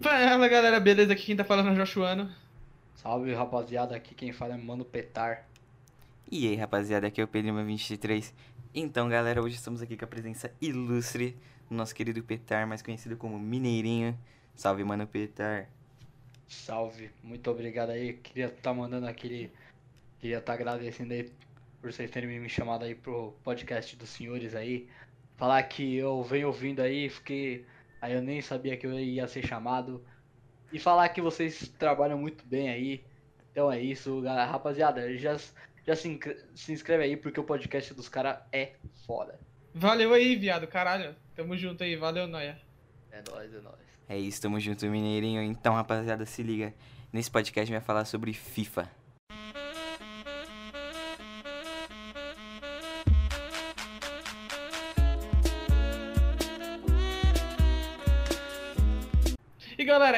Fala galera, beleza? Aqui quem tá falando é o Joshuano. Salve rapaziada, aqui quem fala é Mano Petar. E aí rapaziada, aqui é o Pedro23. Então galera, hoje estamos aqui com a presença ilustre do nosso querido Petar, mais conhecido como Mineirinho. Salve mano Petar. Salve, muito obrigado aí. Queria estar tá mandando aquele. Queria estar tá agradecendo aí por vocês terem me chamado aí pro podcast dos senhores aí. Falar que eu venho ouvindo aí, fiquei. Aí eu nem sabia que eu ia ser chamado. E falar que vocês trabalham muito bem aí. Então é isso, rapaziada. Já, já se, se inscreve aí porque o podcast dos caras é foda. Valeu aí, viado, caralho. Tamo junto aí, valeu, Noia. É nóis, é nóis. É isso, tamo junto, Mineirinho. Então, rapaziada, se liga. Nesse podcast a gente vai falar sobre FIFA.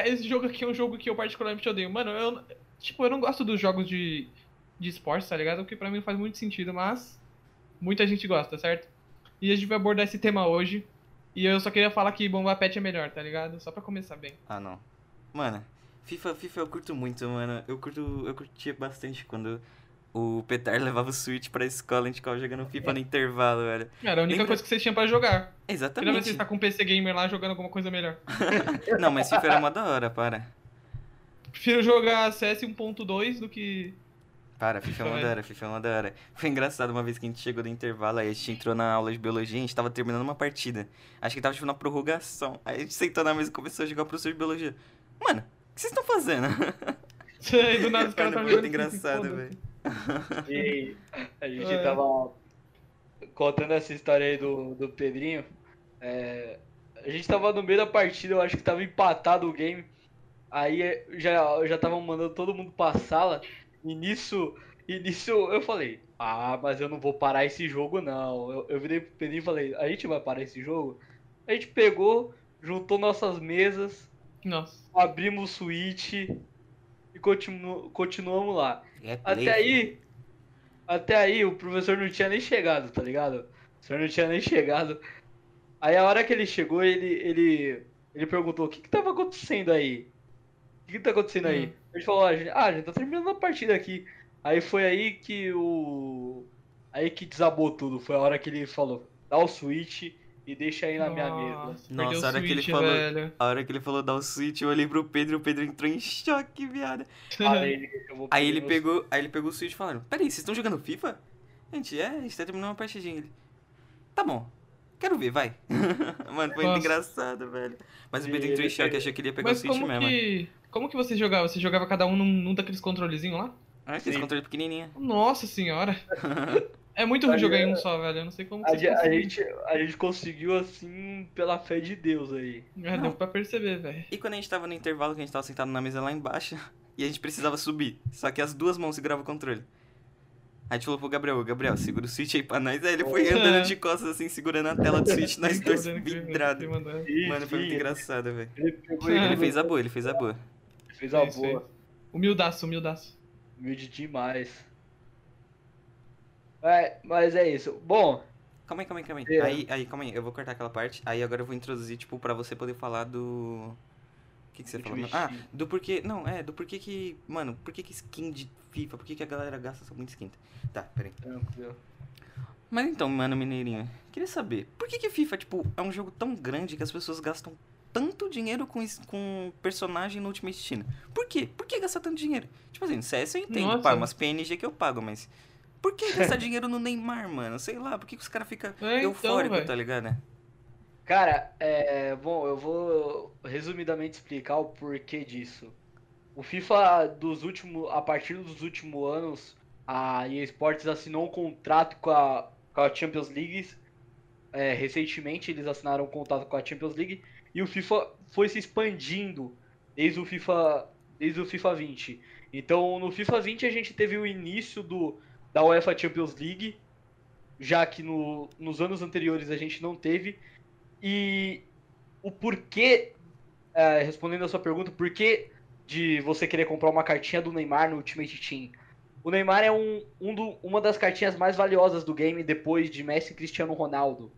Esse jogo aqui é um jogo que eu particularmente odeio. Mano, eu. Tipo, eu não gosto dos jogos de, de esporte, tá ligado? O que pra mim faz muito sentido, mas. Muita gente gosta, certo? E a gente vai abordar esse tema hoje. E eu só queria falar que Bomba Pet é melhor, tá ligado? Só pra começar bem. Ah, não. Mano, FIFA, FIFA eu curto muito, mano. Eu curto, eu curtia bastante quando o Petar levava o Switch pra escola, a gente ficava jogando FIFA no intervalo, velho. Era a única Lembra? coisa que vocês tinham pra jogar. Exatamente. Finalmente você tá com um PC Gamer lá jogando alguma coisa melhor. não, mas FIFA era mó da hora, para. Prefiro jogar CS 1.2 do que para, FIFA é uma da hora, FIFA é uma da hora. Foi engraçado uma vez que a gente chegou do intervalo, aí a gente entrou na aula de biologia, a gente tava terminando uma partida. Acho que tava tipo na prorrogação. Aí a gente sentou na mesa e começou a jogar o professor de biologia. Mano, o que vocês estão fazendo? Sei, do nada os caras estavam muito engraçado, velho. E a gente é. tava contando essa história aí do, do Pedrinho. É, a gente tava no meio da partida, eu acho que tava empatado o game. Aí já, já tava mandando todo mundo pra sala. E nisso, e nisso eu falei, ah, mas eu não vou parar esse jogo não. Eu, eu virei pro Pedrinho e falei, a gente vai parar esse jogo? A gente pegou, juntou nossas mesas, Nossa. abrimos o Switch continu, continuamos lá. É até aí, até aí o professor não tinha nem chegado, tá ligado? O professor não tinha nem chegado. Aí a hora que ele chegou, ele, ele, ele perguntou, o que que tava acontecendo aí? O que que tá acontecendo hum. aí? A gente falou, ah, a gente tá terminando a partida aqui. Aí foi aí que o. Aí que desabou tudo. Foi a hora que ele falou, dá o switch e deixa aí na minha mesa. Nossa, a hora switch, que ele falou. velho. A hora que ele falou dar o switch, eu olhei pro Pedro e o Pedro entrou em choque, viado. Aí ele, Aí ele pegou, aí ele pegou o switch falando, peraí, vocês estão jogando FIFA? Gente, é, a gente tá terminando uma partidinha. Ele. Tá bom. Quero ver, vai. Mano, foi muito engraçado, velho. Mas o Pedro entrou em choque, achou que ele ia pegar Mas o switch como mesmo. que. Como que você jogava? Você jogava cada um num, num daqueles controlezinhos lá? Ah, aquele Sim. controle pequenininho. Nossa senhora. É muito ruim jogar em um gente- só, velho. Eu não sei como A, a gente, a gente conseguiu assim pela fé de Deus aí. É, deu pra perceber, velho. E quando a gente tava no intervalo, que a gente tava sentado na mesa lá embaixo, e a gente precisava subir. Só que as duas mãos seguravam o controle. Aí a gente falou pro Gabriel, Gabriel, segura o switch aí pra nós. Aí ele foi andando de costas assim, segurando a tela do switch, nós dois ele- vidrados. ele Mano, foi muito engraçado, velho. Ele Ele fez a boa, ele fez a boa. fez a boa. Humildaço, humildaço. Humilde demais. É, mas é isso. Bom, Calma aí, calma aí, calma aí. É. Aí, aí, calma aí, eu vou cortar aquela parte. Aí agora eu vou introduzir, tipo, pra você poder falar do. O que, que você falou? Ultimate Ah, do porquê. Não, é, do porquê que. Mano, por que que skin de FIFA? Por que, que a galera gasta só muito skin? Tá, peraí. tranquilo. Mas então, mano, Mineirinho, queria saber, por que que FIFA, tipo, é um jogo tão grande que as pessoas gastam tanto dinheiro com, com personagem no Ultimate Team? Por quê? Por que gastar tanto dinheiro? Tipo assim, no CS eu entendo, Nossa. pá, umas PNG que eu pago, mas... Por que gastar dinheiro no Neymar, mano? Sei lá, por que, que os caras ficam É, então, eufóricos, velho. tá ligado? Cara, é. Bom, eu vou resumidamente explicar o porquê disso. O FIFA dos últimos. A partir dos últimos anos, a EA Sports assinou um contrato com a, com a Champions League. É, recentemente eles assinaram um contrato com a Champions League e o FIFA foi se expandindo desde o FIFA, desde o FIFA 20. Então no FIFA 20 a gente teve o início do, da UEFA Champions League, já que no, nos anos anteriores a gente não teve. E o porquê, é, respondendo a sua pergunta, o porquê de você querer comprar uma cartinha do Neymar no Ultimate Team? O Neymar é um, um do- uma das cartinhas mais valiosas do game depois de Messi e Cristiano Ronaldo.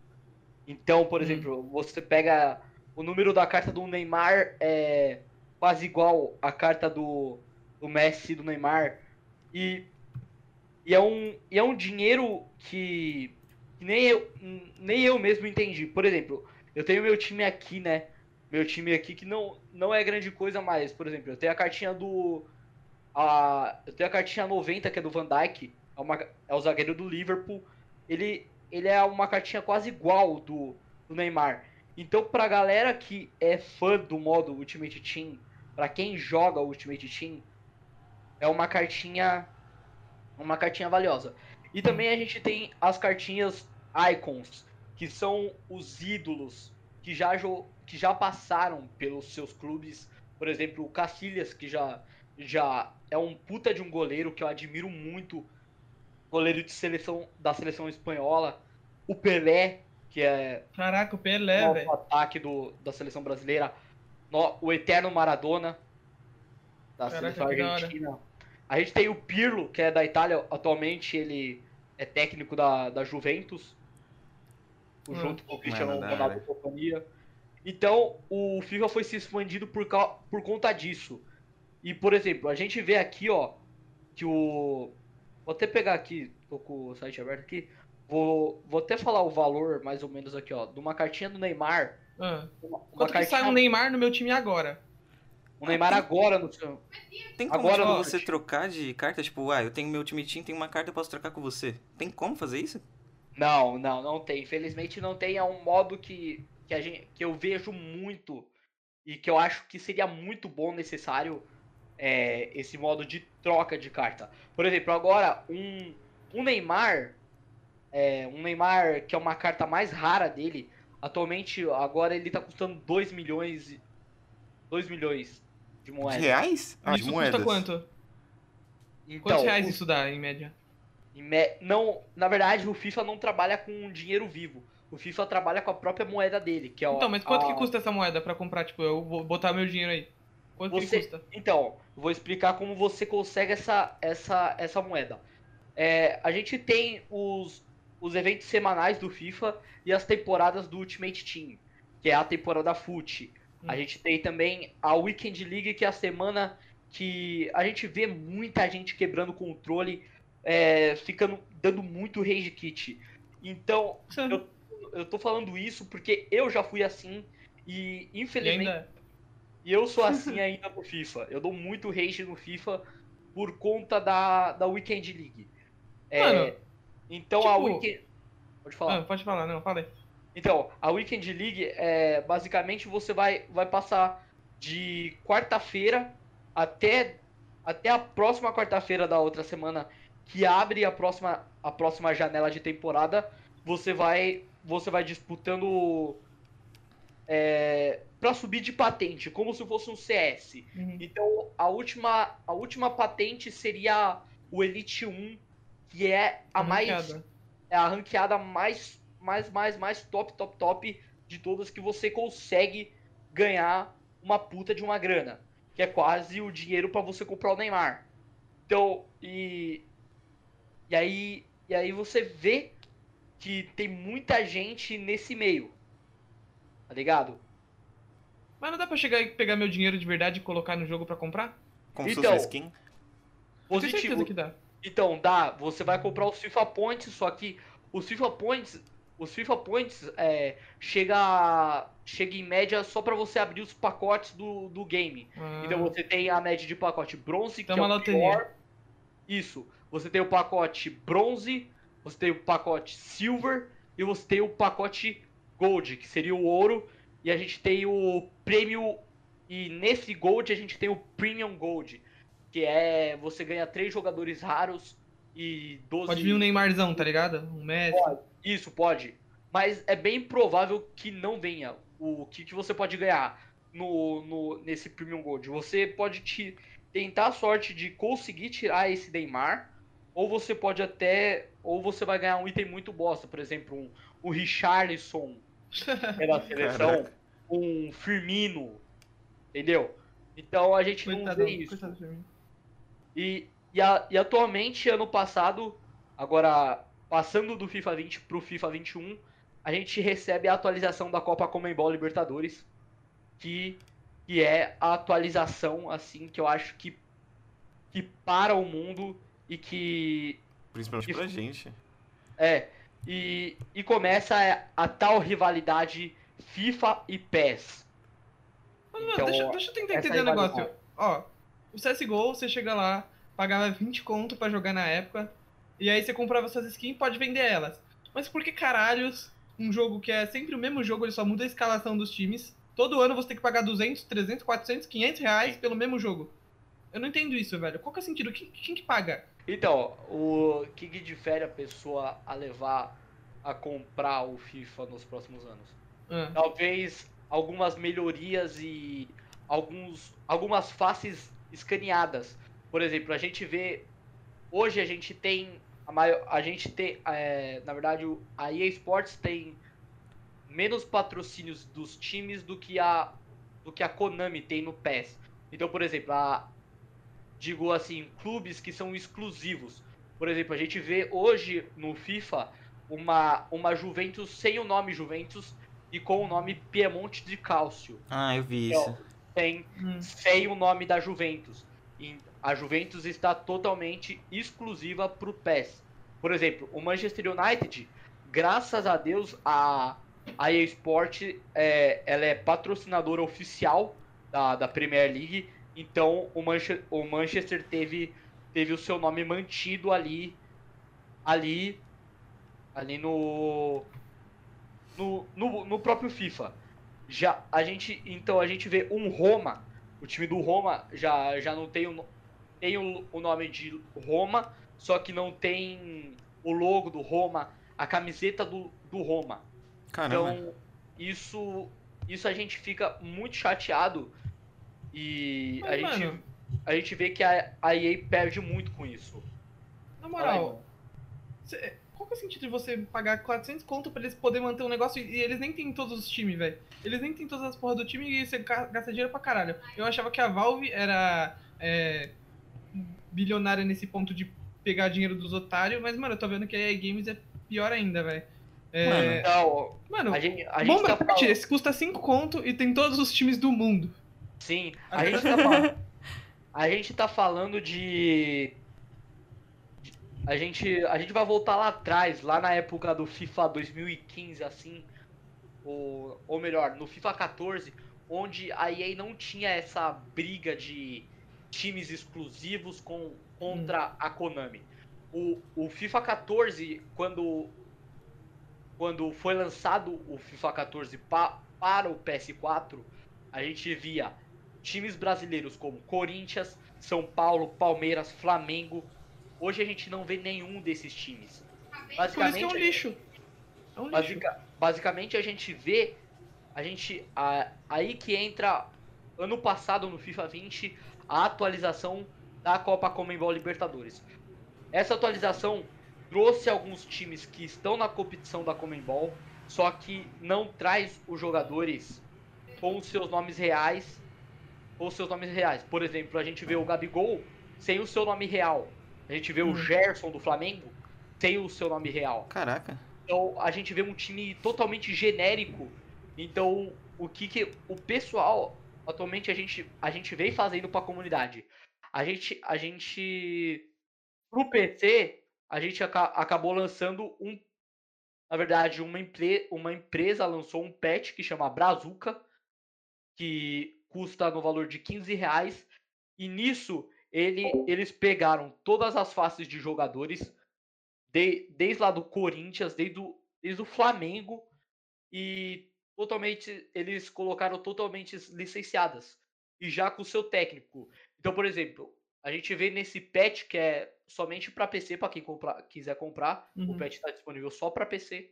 Então, por Hum. exemplo, você pega o número da carta do Neymar é quase igual a carta do, do Messi e do Neymar. E, e, é um, e é um dinheiro que, nem, eu, nem eu mesmo entendi. Por exemplo, eu tenho meu time aqui, né? Meu time aqui que não, não é grande coisa mais. Por exemplo, eu tenho a cartinha do. A, eu tenho a cartinha 90, que é do Van Dyke. É, é o zagueiro do Liverpool. Ele, ele é uma cartinha quase igual do, do Neymar. Então, pra galera que é fã do modo Ultimate Team, pra quem joga Ultimate Team, é uma cartinha uma cartinha valiosa. E também a gente tem as cartinhas Icons, que são os ídolos que já, que já passaram pelos seus clubes. Por exemplo, o Cacilhas, que já, já é um puta de um goleiro que eu admiro muito, goleiro de seleção da seleção espanhola. O Pelé, que é Caraca, o Pelé, velho. ataque do, da seleção brasileira. No, o eterno Maradona da Caraca, seleção argentina. A gente tem o Pirlo, que é da Itália, atualmente ele é técnico da, da Juventus. Hum, junto com o Cristiano Ronaldo e companhia. Então, o FIFA foi se expandindo por, por conta disso. E, por exemplo, a gente vê aqui, ó, que o... Vou até pegar aqui, tô com o site aberto aqui. Vou, vou até falar o valor, mais ou menos aqui, ó, de uma cartinha do Neymar. Ah. Uma, uma Quanto cartinha... que sai um Neymar no meu time agora? O Neymar agora no seu. Tem como agora tipo, você trocar de carta? Tipo, ah, eu tenho meu time team, tem uma carta, eu posso trocar com você. Tem como fazer isso? Não, não, não tem. Infelizmente não tem. É um modo que, que, a gente, que eu vejo muito e que eu acho que seria muito bom, necessário, é, esse modo de troca de carta. Por exemplo, agora, um, um Neymar, é, um Neymar que é uma carta mais rara dele, atualmente, agora ele tá custando 2 milhões 2 milhões de moedas. De reais? Ah, isso de moedas. custa quanto? Então, Quantos reais o... isso dá, em média? Em me... Não, na verdade, o FIFA não trabalha com dinheiro vivo. O FIFA trabalha com a própria moeda dele, que é Então, mas quanto a... que custa essa moeda para comprar? Tipo, eu vou botar meu dinheiro aí. Quanto você... que custa? Então, vou explicar como você consegue essa, essa, essa moeda. É, a gente tem os, os eventos semanais do FIFA e as temporadas do Ultimate Team, que é a temporada FUT. A hum. gente tem também a Weekend League, que é a semana que a gente vê muita gente quebrando o controle, é, ficando dando muito rage kit. Então, eu, eu tô falando isso porque eu já fui assim e infelizmente. E, ainda... eu sou assim ainda no FIFA. Eu dou muito rage no FIFA por conta da, da Weekend League. É, Mano, então tipo... a Weekend. Pode falar. Ah, pode falar, não, falei. Então, a Weekend League é basicamente você vai, vai passar de quarta-feira até, até a próxima quarta-feira da outra semana que abre a próxima, a próxima janela de temporada. Você vai você vai disputando é, para subir de patente, como se fosse um CS. Uhum. Então, a última, a última patente seria o Elite 1, que é a, a mais é a ranqueada mais mais, mais, mais top, top, top de todas que você consegue ganhar uma puta de uma grana. Que é quase o dinheiro para você comprar o Neymar. Então, e. E aí, e aí você vê que tem muita gente nesse meio. Tá ligado? Mas não dá pra chegar e pegar meu dinheiro de verdade e colocar no jogo para comprar? Como então, fosse skin? Positivo. que dá. Então, dá. Você vai comprar os FIFA Points, só que os FIFA Points os FIFA Points é, chega, chega em média só para você abrir os pacotes do, do game. Ah. Então você tem a média de pacote bronze, que é o pior. Isso. Você tem o pacote bronze, você tem o pacote silver e você tem o pacote gold, que seria o ouro. E a gente tem o prêmio. E nesse gold a gente tem o premium gold, que é você ganha três jogadores raros e 12. Pode vir um Neymarzão, tá ligado? Um Messi. Pode. Isso, pode. Mas é bem provável que não venha. O que, que você pode ganhar no, no, nesse Premium Gold? Você pode te, tentar a sorte de conseguir tirar esse Neymar, ou você pode até. Ou você vai ganhar um item muito bosta, por exemplo, um, um Richarlison da seleção, um Firmino, entendeu? Então a gente não vê isso. E, e, a, e atualmente, ano passado, agora passando do FIFA 20 pro FIFA 21, a gente recebe a atualização da Copa Comembol Libertadores, que que é a atualização, assim, que eu acho que, que para o mundo e que. Principalmente e, pra gente. É. E, e começa a, a tal rivalidade FIFA e PES. Mano, então, deixa, deixa eu tentar entender o um negócio. Ó, o CSGO, você chega lá, pagava 20 conto para jogar na época, e aí você comprava suas skins e pode vender elas. Mas por que caralhos um jogo que é sempre o mesmo jogo, ele só muda a escalação dos times, todo ano você tem que pagar 200, 300, 400, 500 reais pelo mesmo jogo? Eu não entendo isso, velho. Qual que é o sentido? Quem, quem que paga? Então, o que, que difere a pessoa a levar a comprar o FIFA nos próximos anos? Ah. Talvez algumas melhorias e alguns, algumas faces escaneadas. Por exemplo, a gente vê. Hoje a gente tem. A, maior, a gente tem. É, na verdade, a EA Sports tem menos patrocínios dos times do que a, do que a Konami tem no PES. Então, por exemplo, a, digo assim, clubes que são exclusivos. Por exemplo, a gente vê hoje no FIFA uma, uma Juventus sem o nome Juventus e com o nome Piemonte de Cálcio. Ah, eu vi então, isso. Sem, hum. sem o nome da Juventus. E a Juventus está totalmente exclusiva para o PES. Por exemplo, o Manchester United, graças a Deus, a, a EA Sport é, ela é patrocinadora oficial da, da Premier League então o Manchester, o Manchester teve, teve o seu nome mantido ali, ali, ali no, no, no, no próprio FIFA. Já a gente, então a gente vê um Roma, o time do Roma já, já não tem, tem o, o nome de Roma, só que não tem o logo do Roma, a camiseta do, do Roma. Caramba. Então isso, isso a gente fica muito chateado e Mas, a, mano, gente, a gente vê que a, a EA perde muito com isso. Na moral, cê, qual que é o sentido de você pagar 400 conto pra eles poderem manter um negócio e eles nem tem todos os times, velho? Eles nem tem todas as porras do time e você gasta dinheiro pra caralho. Eu achava que a Valve era é, bilionária nesse ponto de pegar dinheiro dos otários, mas, mano, eu tô vendo que a EA Games é pior ainda, velho. É... Mano, então, mano, a gente, a gente Bomba tá Pet, esse custa 5 conto e tem todos os times do mundo. Sim, a gente tá falando, a gente tá falando de a gente a gente vai voltar lá atrás, lá na época do FIFA 2015 assim, ou, ou melhor, no FIFA 14, onde a EA não tinha essa briga de times exclusivos com, contra hum. a Konami. O, o FIFA 14, quando quando foi lançado o FIFA 14 pa, para o PS4, a gente via times brasileiros como Corinthians, São Paulo, Palmeiras, Flamengo. Hoje a gente não vê nenhum desses times. Basicamente, é um lixo. É um lixo. Basicamente a gente vê a gente a, aí que entra ano passado no FIFA 20 a atualização da Copa Comembol Libertadores. Essa atualização trouxe alguns times que estão na competição da Comembol, só que não traz os jogadores com os seus nomes reais ou seus nomes reais. Por exemplo, a gente vê o Gabigol sem o seu nome real. A gente vê hum. o Gerson do Flamengo sem o seu nome real. Caraca. Então a gente vê um time totalmente genérico. Então o que, que o pessoal atualmente a gente a gente vem fazendo para a comunidade. A gente a gente pro PC a gente aca acabou lançando um na verdade uma, empre uma empresa lançou um patch que chama Brazuca que custa no valor de 15 reais. E nisso ele, eles pegaram todas as faces de jogadores, de, desde lá do Corinthians, desde o, desde o Flamengo, e totalmente eles colocaram totalmente licenciadas. E já com o seu técnico. Então, por exemplo, a gente vê nesse patch que é somente para PC, para quem comprar, quiser comprar. Uhum. O patch está disponível só para PC.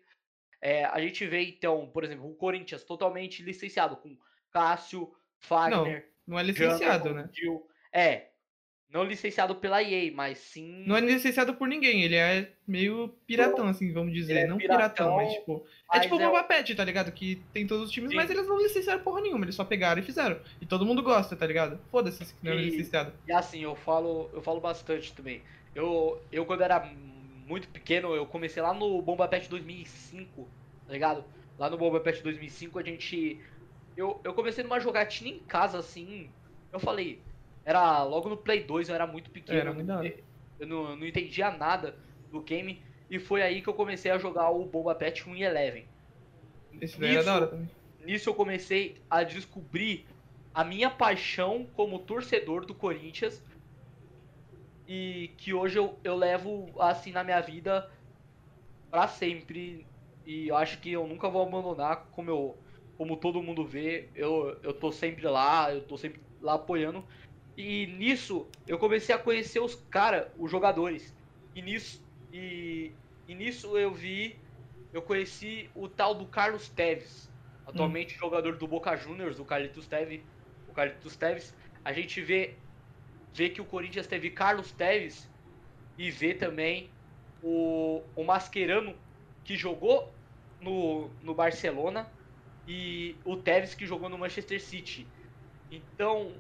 É, a gente vê, então, por exemplo, o Corinthians totalmente licenciado, com Cássio, Fagner. Não, não é licenciado, né? Gil. É. Não licenciado pela EA, mas sim. Não é licenciado por ninguém, ele é meio piratão, assim, vamos dizer. É não piratão, piratão, mas tipo. É tipo o é... Boba Pet, tá ligado? Que tem todos os times, sim. mas eles não licenciaram porra nenhuma, eles só pegaram e fizeram. E todo mundo gosta, tá ligado? Foda-se que não é licenciado. E assim, eu falo, eu falo bastante também. Eu, eu quando era muito pequeno, eu comecei lá no Bomba Pet 2005, tá ligado? Lá no Bomba Pet 2005 a gente eu, eu comecei numa jogatina em casa, assim. Eu falei, era logo no Play 2, eu era muito pequeno. Era muito eu não, não entendia nada do game. E foi aí que eu comecei a jogar o Boba Pet 1 e Eleven. Esse daí era Isso- da hora também. Nisso eu comecei a descobrir a minha paixão como torcedor do Corinthians. E que hoje eu, eu levo assim na minha vida pra sempre. E eu acho que eu nunca vou abandonar, como eu, como todo mundo vê, eu, eu tô sempre lá, eu tô sempre lá apoiando. E nisso eu comecei a conhecer os cara, os jogadores. E nisso e, e nisso eu vi, eu conheci o tal do Carlos Teves, atualmente jogador do Boca Juniors, o Carlitos Teves, o Carlitos Teves. A gente vê vê que o Corinthians teve Carlos Teves e vê também o, o Mascherano que jogou no, no Barcelona e o Tevez que jogou no Manchester City. Então,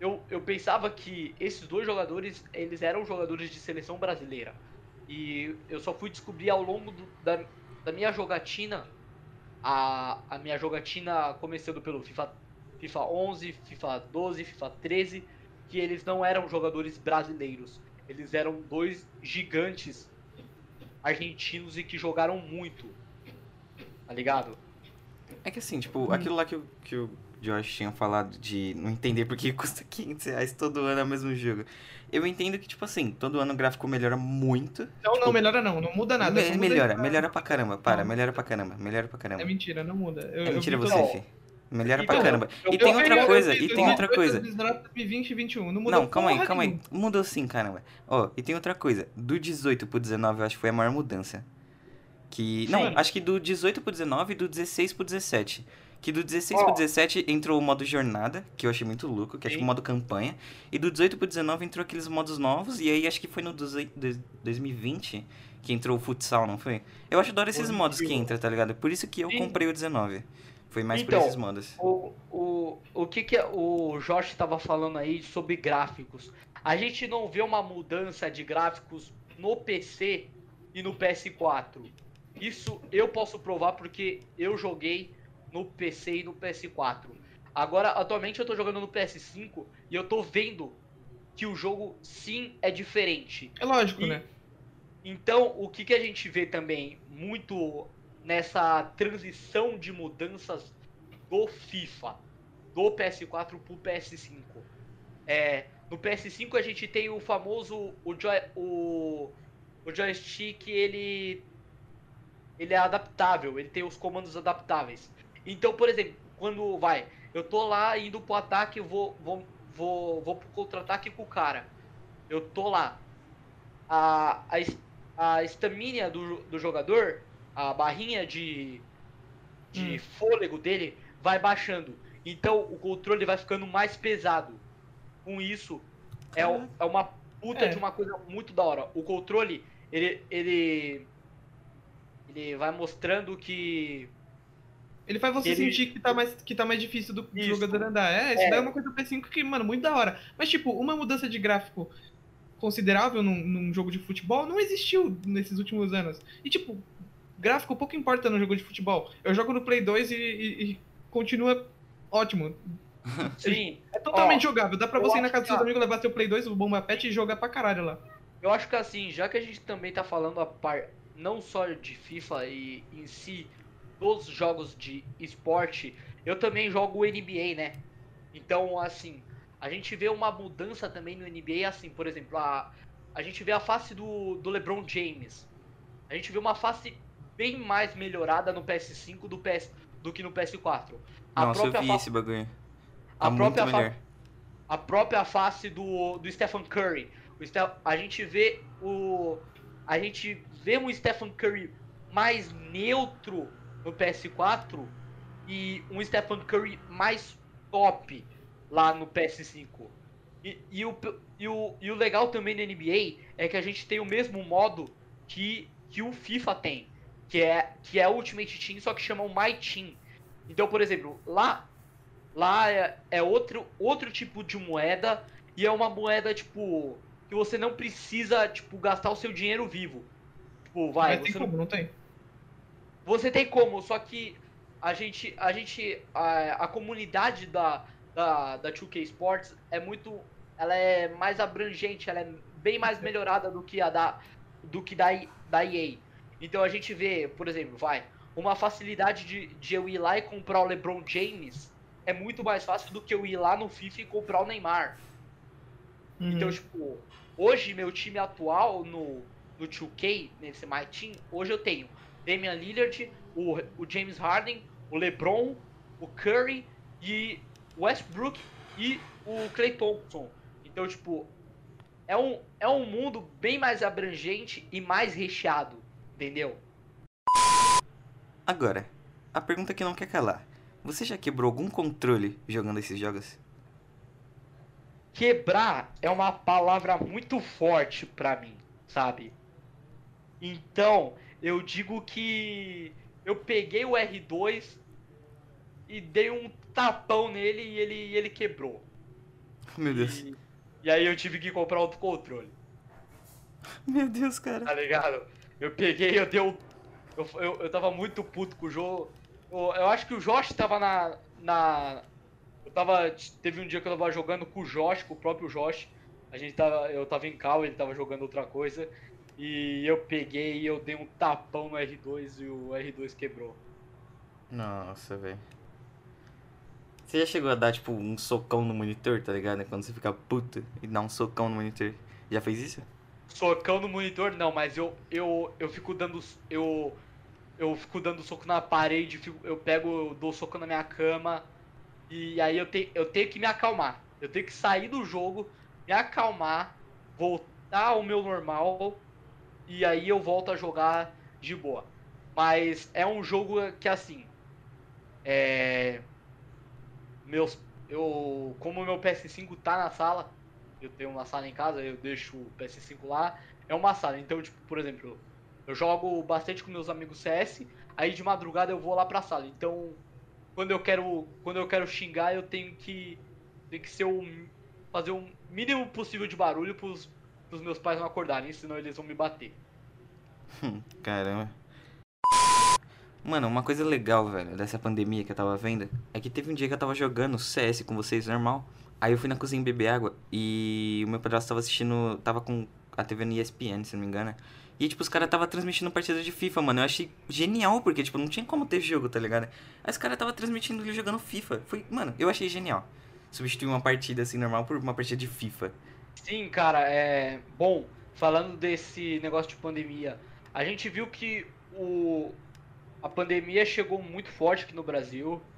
eu, eu pensava que esses dois jogadores, eles eram jogadores de seleção brasileira. E eu só fui descobrir ao longo do- da, da minha jogatina, a, a minha jogatina começando pelo FIFA, FIFA 11, FIFA 12, FIFA 13, que eles não eram jogadores brasileiros. Eles eram dois gigantes argentinos e que jogaram muito. Tá ligado? É que assim, tipo, aquilo lá que, que o Josh tinha falado de não entender por que custa 500 reais todo ano é o mesmo jogo. Eu entendo que, tipo assim, todo ano o gráfico melhora muito. Então Tipo, não, melhora não, não muda nada. Me- muda melhora, melhora pra caramba. Para, Não. melhora pra caramba, melhora pra caramba. É mentira, não muda. Eu, É mentira você, todo- fi. Melhora Então, pra caramba. E tem outra coisa, e tem outra coisa. 2020 e 21, não mudou Não, calma aí, calma aí. Mudou sim, caramba. Ó, e tem outra coisa. Do 18 pro 19, eu acho que foi a maior mudança. Que. Não, Sim. acho que do 18 pro 19 e do 16 pro 17. Que do 16 Ó. pro 17 entrou o modo jornada, que eu achei muito louco, que é tipo Sim. o modo campanha. E do 18 pro 19 entrou aqueles modos novos, e aí acho que foi no 18 dois- 2020 que entrou o futsal, não foi? Eu acho da hora esses Positivo. modos que entra, tá ligado? Por isso que eu Sim. comprei o 19. Foi mais Então, por esses modos. O, o, o que, que o Josh estava falando aí sobre gráficos? A gente não vê uma mudança de gráficos no PC e no PS4. Isso eu posso provar porque eu joguei no PC e no PS4. Agora, atualmente eu tô jogando no PS5 e eu tô vendo que o jogo sim é diferente. É lógico, E- né? Então, o que, que a gente vê também muito nessa transição de mudanças do FIFA, do PS4 pro PS5? É, no PS5 a gente tem o famoso o, joy, o, o joystick, ele ele é adaptável, ele tem os comandos adaptáveis. Então, por exemplo, quando vai, eu tô lá indo pro ataque, eu vou vou vou, vou pro contra-ataque com o cara. Eu tô lá. A, a, a estamina do, do jogador, a barrinha de, de Hum. fôlego dele vai baixando. Então o controle vai ficando mais pesado. Com isso, é, é uma puta É. de uma coisa muito da hora. O controle, ele, ele, ele vai mostrando que Ele faz você Ele- sentir que tá, mais, que tá mais difícil do Isso. jogador andar. É, isso É. daí é uma coisa do PS5 que, mano, muito da hora. Mas, tipo, uma mudança de gráfico considerável num, num jogo de futebol não existiu nesses últimos anos. E, tipo, gráfico pouco importa no jogo de futebol. Eu jogo no Play 2 e, e- e continua ótimo. sim, É totalmente Ó, jogável. Dá pra você ir na casa dos que, seus amigos, levar seu Play 2, o Bomba Pet e jogar pra caralho lá. Eu acho que assim, já que a gente também tá falando a par... não só de FIFA e em si dos jogos de esporte, eu também jogo o NBA, né? Então, assim, a gente vê uma mudança também no NBA, assim, por exemplo, a, a gente vê a face do, do LeBron James. A gente vê uma face bem mais melhorada no PS5 do, PS, do que no PS4. A Nossa, eu própria vi fa- esse bagulho. a Tá muito própria melhor. a própria face do, do Stephen Curry. O Ste- a gente vê o a gente vê um Stephen Curry mais neutro no PS4 e um Stephen Curry mais top lá no PS5. E, e, o, e, o, e o legal também da NBA é que a gente tem o mesmo modo que, que o FIFA tem, que é, que é Ultimate Team, só que chama o My Team. Então, por exemplo, lá Lá é, é outro, outro tipo de moeda e é uma moeda, tipo, que você não precisa, tipo, gastar o seu dinheiro vivo. Tipo, vai, Mas tem não, como, não tem? Você tem como, só que a gente, a gente, a, a comunidade da, da, da 2K Sports é muito, ela é mais abrangente, ela é bem mais melhorada do que a da, do que da, da EA. Então a gente vê, por exemplo, vai, uma facilidade de, de eu ir lá e comprar o LeBron James é muito mais fácil do que eu ir lá no FIFA e comprar o Neymar. Uhum. Então, tipo, hoje meu time atual no, no 2K, nesse My Team, hoje eu tenho Damian Lillard, o, o James Harden, o LeBron, o Curry e o Westbrook e o Clay Thompson. Então, tipo, é um, é um mundo bem mais abrangente e mais recheado, entendeu? Agora, a pergunta que não quer calar. Você já quebrou algum controle jogando esses jogos? Quebrar é uma palavra muito forte pra mim, sabe? Então, eu digo que eu peguei o R2 e dei um tapão nele e ele, ele quebrou. Meu Deus. E, e aí eu tive que comprar outro controle. Meu Deus, cara. Tá ligado? Eu peguei, eu dei um. Eu, eu, eu tava muito puto com o jogo. Eu, eu acho que o Josh tava na. na eu tava. Teve um dia que eu tava jogando com o Josh, com o próprio Josh. A gente tava. Eu tava em cal, ele tava jogando outra coisa. E eu peguei e eu dei um tapão no R2 e o R2 quebrou. Nossa, velho. Você já chegou a dar, tipo, um socão no monitor, tá ligado? Quando você fica puto e dá um socão no monitor. Já fez isso? Socão no monitor, não, mas eu, eu, eu fico dando. Eu, eu fico dando soco na parede, eu pego, eu dou soco na minha cama. E aí eu, te, eu tenho que me acalmar. Eu tenho que sair do jogo, me acalmar, voltar ao meu normal e aí eu volto a jogar de boa. Mas é um jogo que assim. É. Meus. Eu. Como meu PS5 tá na sala, eu tenho uma sala em casa, eu deixo o PS5 lá. É uma sala. Então, tipo, por exemplo, eu jogo bastante com meus amigos CS, aí de madrugada eu vou lá pra sala. Então, quando eu quero. Quando eu quero xingar, eu tenho que. Tem que ser o. fazer o mínimo possível de barulho pros os meus pais não acordarem, senão eles vão me bater. Caramba. Mano, uma coisa legal, velho, dessa pandemia que eu tava vendo é que teve um dia que eu tava jogando CS com vocês normal. Aí eu fui na cozinha beber água e o meu padrasto tava assistindo. tava com a TV no ESPN, se não me engano. E, tipo, os caras tava transmitindo partida de FIFA, mano. Eu achei genial, porque, tipo, não tinha como ter jogo, tá ligado? Aí os caras tava transmitindo ele jogando FIFA. Foi, mano, eu achei genial. Substituir uma partida assim normal por uma partida de FIFA. Sim, cara, é. Bom, falando desse negócio de pandemia, a gente viu que o, a pandemia chegou muito forte aqui no Brasil.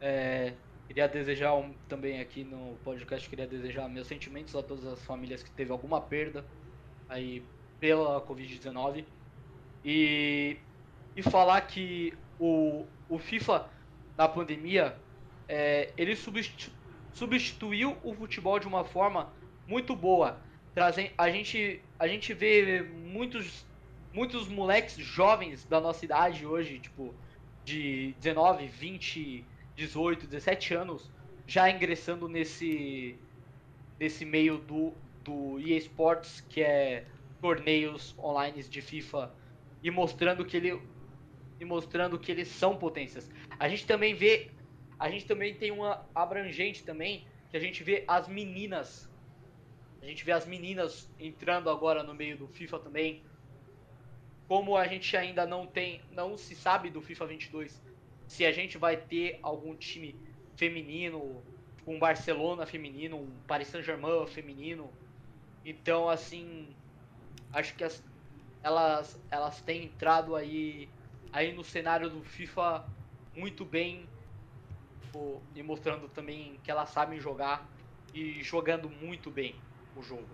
É, queria desejar um, também aqui no podcast, queria desejar meus sentimentos a todas as famílias que teve alguma perda aí pela Covid-19. E, e falar que o, o FIFA na pandemia, é, ele substitu, substituiu o futebol de uma forma muito boa. Trazem, a, gente, a gente vê muitos, muitos moleques jovens da nossa idade hoje, tipo, de 19, 20, 18, 17 anos, já ingressando nesse, nesse meio do, do EA Sports, que é torneios online de FIFA, e mostrando que ele e mostrando que eles são potências. A gente também vê, a gente também tem uma abrangente também, que a gente vê as meninas a gente vê as meninas entrando agora no meio do FIFA também. Como a gente ainda não tem, não se sabe do FIFA 22 se a gente vai ter algum time feminino, tipo um Barcelona feminino, um Paris Saint-Germain feminino. Então, assim, acho que as, elas elas têm entrado aí aí no cenário do FIFA muito bem tipo, e mostrando também que elas sabem jogar e jogando muito bem o jogo.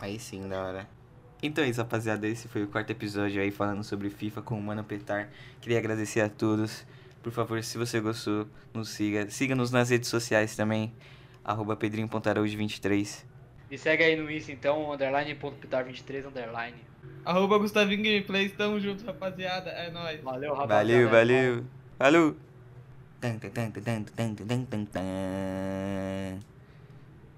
Aí sim, da hora. Então é isso, rapaziada. Esse foi o quarto episódio aí falando sobre FIFA com o Mano Petar. Queria agradecer a todos. Por favor, se você gostou, nos siga. Siga-nos nas redes sociais também. Arroba pedrinho.araújo23. Me segue aí no Insta então, underline.pitar23, underline. Arroba Gustavinho Gameplays, tamo junto, rapaziada. É nóis. Valeu, rapaziada. Valeu, valeu. Falou.